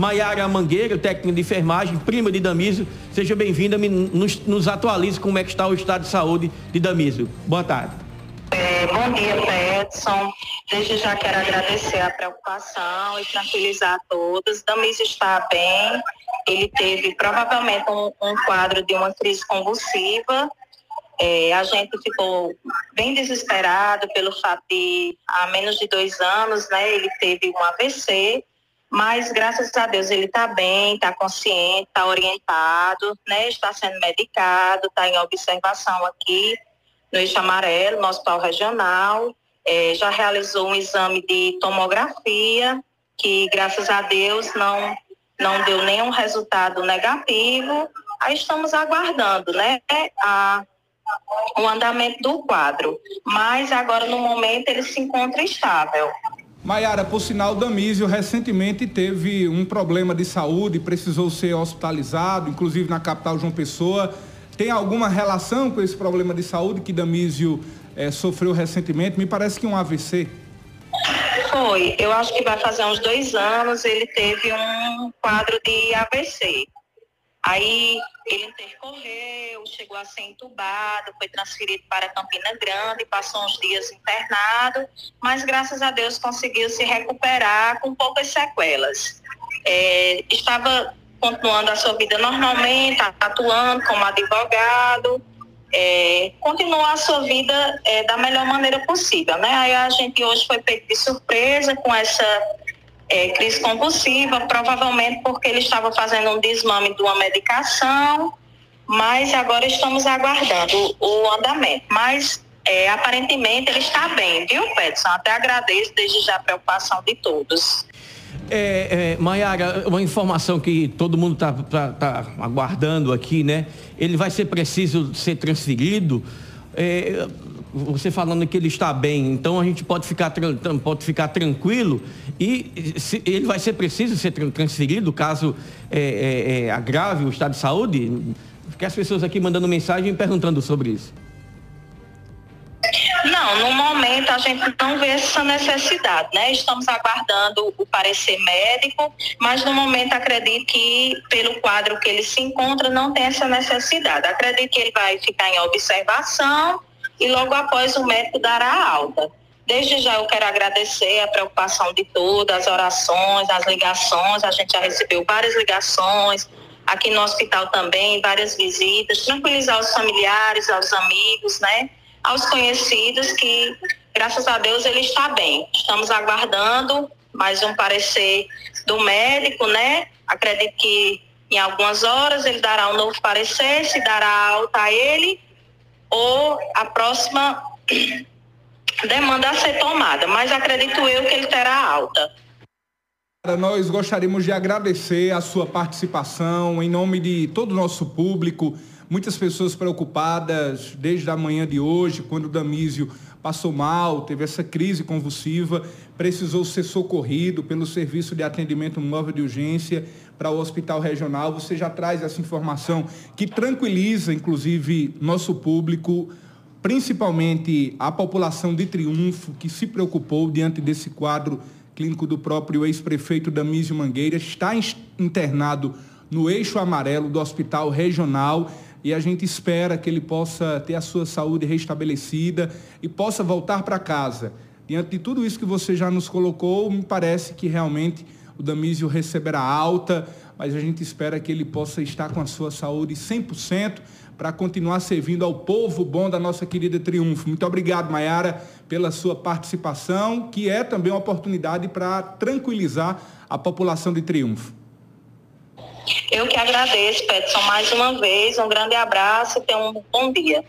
Maiara Mangueira, técnica de enfermagem, prima de Damísio. Seja bem-vinda, nos, nos atualize como é que está o estado de saúde de Damísio. Boa tarde. É, bom dia, Edson. Desde já quero agradecer a preocupação e tranquilizar a todos. Damísio está bem. Ele teve provavelmente um, um quadro de uma crise convulsiva é, a gente ficou bem desesperado pelo fato de, há menos de dois anos, né, ele teve um AVC, mas graças a Deus ele está bem, está consciente, está orientado, né, está sendo medicado, está em observação aqui no Eixo Amarelo, no Hospital Regional, é, já realizou um exame de tomografia, que graças a Deus não, não deu nenhum resultado negativo. Aí estamos aguardando, né, a o andamento do quadro. Mas agora, no momento, ele se encontra estável. Maiara, por sinal, Damísio recentemente teve um problema de saúde, precisou ser hospitalizado, inclusive na capital João Pessoa. Tem alguma relação com esse problema de saúde que Damísio eh, sofreu recentemente? Me parece que um AVC. Foi, eu acho que vai fazer uns dois anos, ele teve um quadro de AVC. Aí ele intercorreu, chegou a ser entubado, foi transferido para Campina Grande, passou uns dias internado, mas graças a Deus conseguiu se recuperar com poucas sequelas. É, estava continuando a sua vida normalmente, atuando como advogado, é, continuar a sua vida é, da melhor maneira possível. Né? Aí a gente hoje foi pego de surpresa com essa é, crise convulsiva, provavelmente porque ele estava fazendo um desmame de uma medicação, mas agora estamos aguardando o andamento. Mas é, aparentemente ele está bem, viu, Petson? Até agradeço desde já a preocupação de todos. É, é, Maiara, uma informação que todo mundo está tá, tá aguardando aqui, né? Ele vai ser preciso ser transferido. É, você falando que ele está bem, então a gente pode ficar, pode ficar tranquilo e se, ele vai ser preciso ser transferido caso é, é, é, agrave o estado de saúde? Porque as pessoas aqui mandando mensagem perguntando sobre isso. Não, no momento a gente não vê essa necessidade, né? Estamos aguardando o parecer médico, mas no momento acredito que pelo quadro que ele se encontra não tem essa necessidade. Acredito que ele vai ficar em observação e logo após o médico dará a alta. Desde já eu quero agradecer a preocupação de todas, as orações, as ligações, a gente já recebeu várias ligações, aqui no hospital também, várias visitas, tranquilizar os familiares, aos amigos, né? Aos conhecidos que, graças a Deus, ele está bem. Estamos aguardando mais um parecer do médico, né? Acredito que em algumas horas ele dará um novo parecer, se dará alta a ele ou a próxima demanda a ser tomada, mas acredito eu que ele terá alta. Nós gostaríamos de agradecer a sua participação em nome de todo o nosso público, muitas pessoas preocupadas desde a manhã de hoje, quando o Damísio passou mal, teve essa crise convulsiva, precisou ser socorrido pelo serviço de atendimento móvel de urgência para o hospital regional. Você já traz essa informação que tranquiliza, inclusive, nosso público, principalmente a população de Triunfo, que se preocupou diante desse quadro clínico do próprio ex-prefeito Damísio Mangueira, está internado no eixo amarelo do hospital regional e a gente espera que ele possa ter a sua saúde restabelecida e possa voltar para casa. Diante de tudo isso que você já nos colocou, me parece que realmente o Damísio receberá alta, mas a gente espera que ele possa estar com a sua saúde 100% para continuar servindo ao povo bom da nossa querida Triunfo. Muito obrigado, Mayara, pela sua participação, que é também uma oportunidade para tranquilizar a população de Triunfo. Eu que agradeço, Petson, mais uma vez. Um grande abraço e tenha um bom dia.